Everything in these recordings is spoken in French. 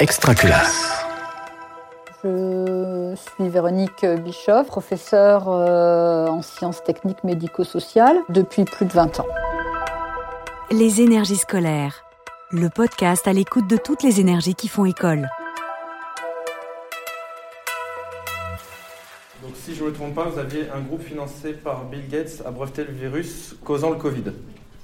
Extraculasse. Je suis Véronique Bischoff, professeure euh, en sciences techniques médico-sociales depuis plus de 20 ans. Les énergies scolaires, le podcast à l'écoute de toutes les énergies qui font école. Donc, si je ne me trompe pas, vous aviez un groupe financé par Bill Gates à breveter le virus causant le Covid?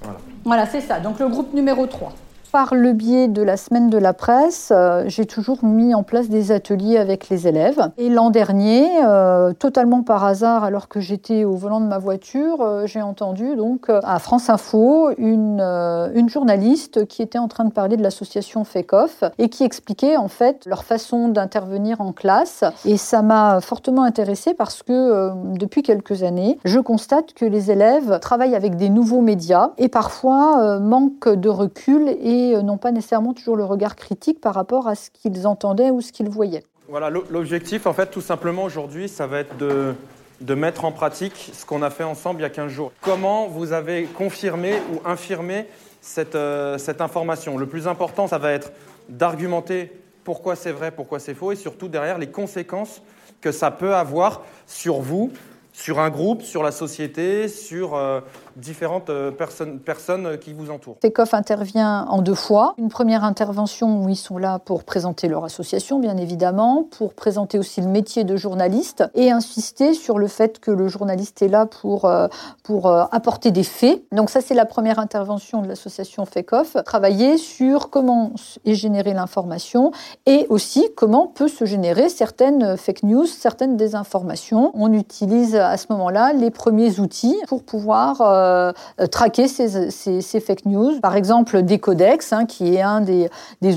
Voilà, voilà c'est ça. Donc, le groupe numéro 3. Par le biais de la semaine de la presse, euh, j'ai toujours mis en place des ateliers avec les élèves. Et l'an dernier, euh, totalement par hasard, alors que j'étais au volant de ma voiture, euh, j'ai entendu donc à France Info une, une journaliste qui était en train de parler de l'association FECOF et qui expliquait en fait leur façon d'intervenir en classe. Et ça m'a fortement intéressée parce que depuis quelques années, je constate que les élèves travaillent avec des nouveaux médias et parfois manquent de recul et euh, n'ont pas nécessairement toujours le regard critique par rapport à ce qu'ils entendaient ou ce qu'ils voyaient. Voilà, l'objectif, en fait, tout simplement aujourd'hui, ça va être de, de mettre en pratique ce qu'on a fait ensemble il y a 15 jours. Comment vous avez confirmé ou infirmé cette, euh, cette information? Le plus important, ça va être d'argumenter pourquoi c'est vrai, pourquoi c'est faux, et surtout derrière les conséquences que ça peut avoir sur vous, sur un groupe, sur la société, sur euh, différentes euh, personnes, personnes qui vous entourent. FECOF intervient en deux fois. Une première intervention où ils sont là pour présenter leur association, bien évidemment, pour présenter aussi le métier de journaliste et insister sur le fait que le journaliste est là pour, euh, pour apporter des faits. Donc ça, c'est la première intervention de l'association FECOF. Travailler sur comment est générée l'information et aussi comment peut se générer certaines fake news, certaines désinformations. On utilise à ce moment-là les premiers outils pour pouvoir euh, traquer ces, fake news. Par exemple, Decodex, hein, qui est un des,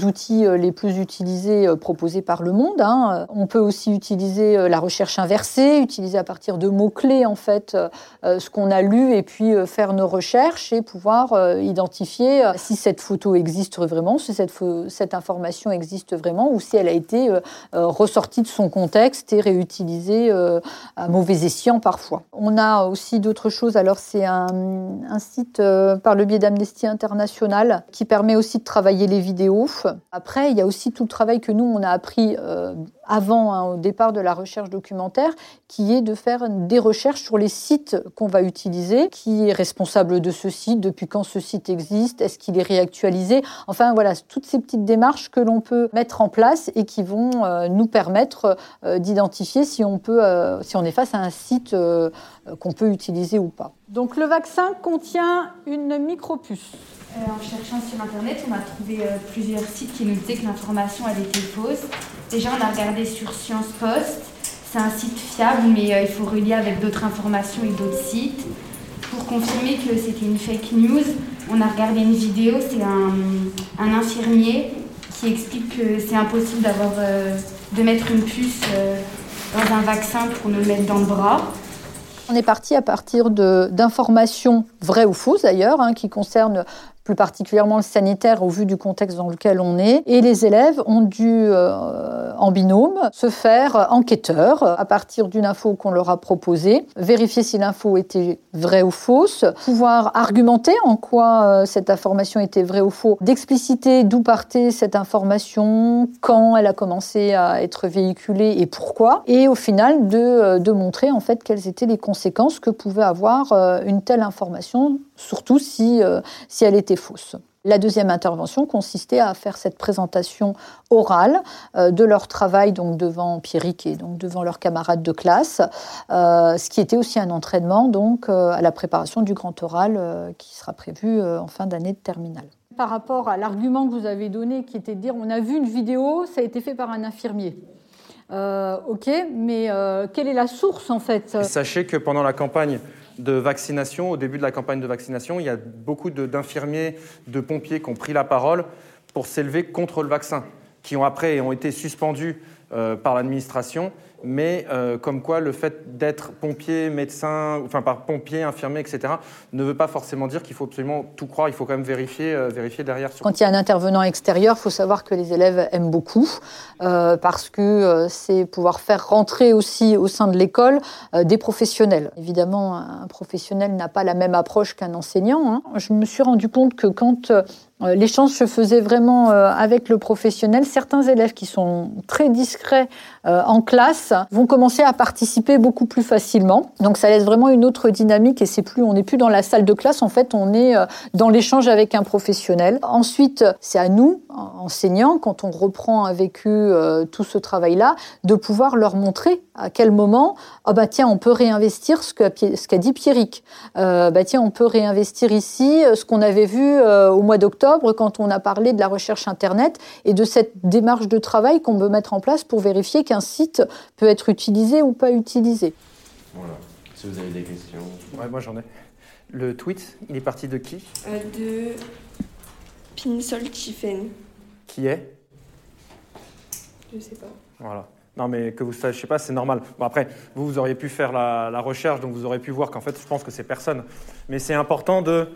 outils euh, les plus utilisés euh, proposés par le monde. Hein. On peut aussi utiliser la recherche inversée, utiliser à partir de mots-clés, en fait, ce qu'on a lu et puis faire nos recherches et pouvoir identifier si cette photo existe vraiment, si cette information existe vraiment ou si elle a été ressortie de son contexte et réutilisée à mauvais escient parfois. On a aussi d'autres choses. Alors, c'est un, site euh, par le biais d'Amnesty International qui permet aussi de travailler les vidéos. Après, il y a aussi tout le travail que nous, on a appris euh, avant, hein, au départ de la recherche documentaire, qui est de faire des recherches sur les sites qu'on va utiliser, qui est responsable de ce site, depuis quand ce site existe, est-ce qu'il est réactualisé, enfin voilà, toutes ces petites démarches que l'on peut mettre en place et qui vont euh, nous permettre d'identifier si on peut, si on est face à un site qu'on peut utiliser ou pas. Donc le vaccin contient une micropuce. en cherchant sur Internet, on a trouvé plusieurs sites qui nous disaient que l'information avait été fausse. Déjà, on a regardé sur Science Post. C'est un site fiable, mais euh, il faut relier avec d'autres informations et d'autres sites. Pour confirmer que c'était une fake news, on a regardé une vidéo. C'est un, infirmier qui explique que c'est impossible d'avoir, euh, de mettre une puce euh, dans un vaccin pour le mettre dans le bras. On est parti à partir d'informations vraies ou fausses d'ailleurs, hein, qui concernent plus particulièrement le sanitaire au vu du contexte dans lequel on est. Et les élèves ont dû, euh, en binôme, se faire enquêteurs à partir d'une info qu'on leur a proposée, vérifier si l'info était vraie ou fausse, pouvoir argumenter en quoi euh, cette information était vraie ou fausse, d'expliciter d'où partait cette information, quand elle a commencé à être véhiculée et pourquoi, et au final de, euh, de montrer en fait quelles étaient les conséquences que pouvait avoir une telle information surtout si, si elle était fausse. La deuxième intervention consistait à faire cette présentation orale euh, de leur travail donc devant Pierrick et donc devant leurs camarades de classe, euh, ce qui était aussi un entraînement donc à la préparation du grand oral qui sera prévu en fin d'année de terminale. Par rapport à l'argument que vous avez donné, qui était de dire on a vu une vidéo, ça a été fait par un infirmier. ok, mais quelle est la source en fait? Sachez que pendant la campagne de vaccination, au début de la campagne de vaccination, il y a beaucoup d'infirmiers, de, pompiers qui ont pris la parole pour s'élever contre le vaccin, qui ont après ont été suspendus euh, par l'administration mais euh, comme quoi le fait d'être pompier, médecin, enfin par pompier, infirmier, etc., ne veut pas forcément dire qu'il faut absolument tout croire, il faut quand même vérifier, euh, vérifier derrière. Quand il y a un intervenant extérieur, il faut savoir que les élèves aiment beaucoup, euh, parce que c'est pouvoir faire rentrer aussi au sein de l'école des professionnels. Évidemment, un professionnel n'a pas la même approche qu'un enseignant. Hein. Je me suis rendu compte que quand l'échange se faisait vraiment euh, avec le professionnel. Certains élèves qui sont très discrets euh, en classe vont commencer à participer beaucoup plus facilement. Donc ça laisse vraiment une autre dynamique et c'est plus, on n'est plus dans la salle de classe. En fait, on est dans l'échange avec un professionnel. Ensuite, c'est à nous, enseignants, quand on reprend avec eux tout ce travail-là, de pouvoir leur montrer à quel moment, ah bah tiens, on peut réinvestir ce qu'a dit Pierrick. bah tiens, on peut réinvestir ici ce qu'on avait vu au mois d'octobre quand on a parlé de la recherche Internet et de cette démarche de travail qu'on veut mettre en place pour vérifier qu'un site peut être utilisé ou pas utilisé. Voilà. Si vous avez des questions. Ouais, moi j'en ai. Le tweet, il est parti de qui? Euh, De Pinsol Chifen. Qui est? Je sais pas. Voilà. Non, mais que vous sachiez pas, c'est normal. Bon, après, vous, vous auriez pu faire la, la recherche, donc vous auriez pu voir qu'en fait, je pense que c'est personne. Mais c'est important de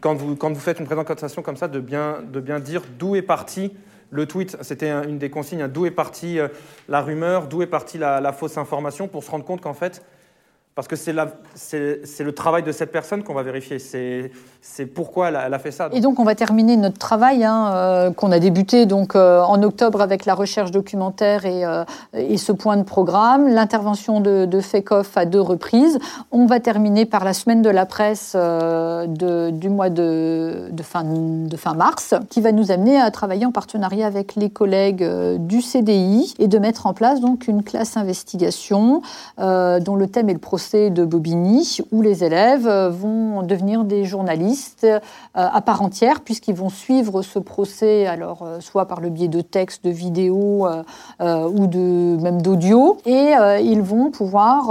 quand vous, faites une présentation comme ça, de bien, dire d'où est parti le tweet. C'était une des consignes, hein. d'où est partie euh, la rumeur, d'où est partie la, fausse information, pour se rendre compte qu'en fait, parce que c'est le travail de cette personne qu'on va vérifier. C'est pourquoi elle a, fait ça. Et donc, on va terminer notre travail hein, euh, qu'on a débuté donc, euh, en octobre avec la recherche documentaire et, euh, et ce point de programme, l'intervention de, de FECOF à deux reprises. On va terminer par la semaine de la presse de, du mois de, de, fin, de fin mars, qui va nous amener à travailler en partenariat avec les collègues du CDI et de mettre en place donc une classe investigation dont le thème est le procès de Bobigny, où les élèves vont devenir des journalistes euh, à part entière, puisqu'ils vont suivre ce procès, alors euh, soit par le biais de textes, de vidéos euh, ou de même d'audio, et ils vont pouvoir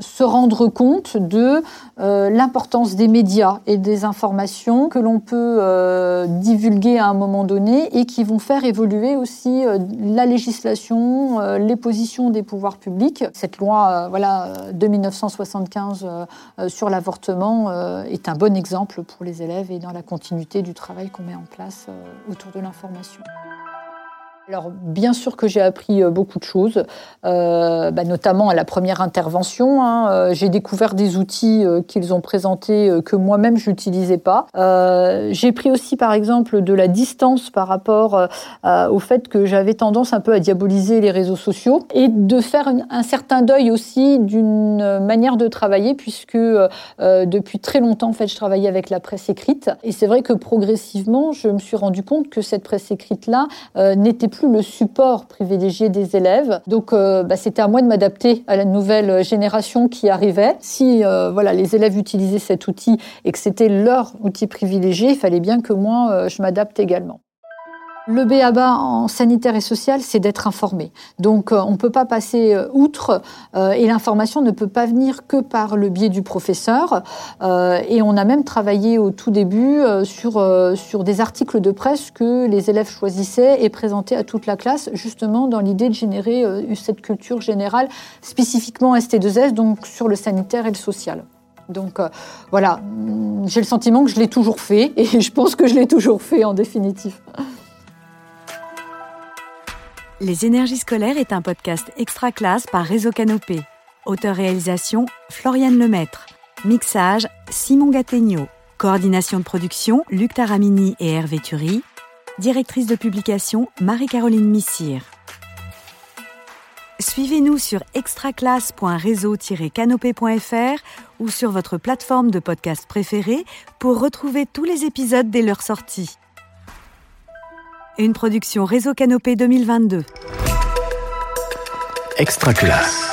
se rendre compte de l'importance des médias et des informations que l'on peut divulguer à un moment donné et qui vont faire évoluer aussi la législation, les positions des pouvoirs publics. Cette loi, voilà, de 1975 euh, euh, sur l'avortement euh, est un bon exemple pour les élèves et dans la continuité du travail qu'on met en place autour de l'information. Alors bien sûr que j'ai appris beaucoup de choses, bah, notamment à la première intervention. Hein, j'ai découvert des outils qu'ils ont présentés que moi-même je n'utilisais pas. j'ai pris aussi par exemple de la distance par rapport au fait que j'avais tendance un peu à diaboliser les réseaux sociaux et de faire un certain deuil aussi d'une manière de travailler puisque depuis très longtemps en fait je travaillais avec la presse écrite et c'est vrai que progressivement je me suis rendu compte que cette presse écrite là n'était plus le support privilégié des élèves. Donc, euh, bah, c'était à moi de m'adapter à la nouvelle génération qui arrivait. Si euh, voilà, les élèves utilisaient cet outil et que c'était leur outil privilégié, il fallait bien que moi, euh, je m'adapte également. Le BABA en sanitaire et social, c'est d'être informé. Donc, euh, on ne peut pas passer euh, outre euh, et l'information ne peut pas venir que par le biais du professeur. et on a même travaillé au tout début sur, sur des articles de presse que les élèves choisissaient et présentaient à toute la classe, justement dans l'idée de générer cette culture générale, spécifiquement ST2S, donc sur le sanitaire et le social. Donc voilà, j'ai le sentiment que je l'ai toujours fait et je pense que je l'ai toujours fait en définitive. Les énergies scolaires est un podcast extra classe par Réseau Canopé. Auteur-réalisation Floriane Lemaître. Mixage Simon Gattegno. Coordination de production Luc Taramini et Hervé Thury. Directrice de publication Marie-Caroline Missire. Suivez-nous sur extraclasse.réseau-canopé.fr ou sur votre plateforme de podcast préférée pour retrouver tous les épisodes dès leur sortie. Une production Réseau Canopé 2022. Extra classe.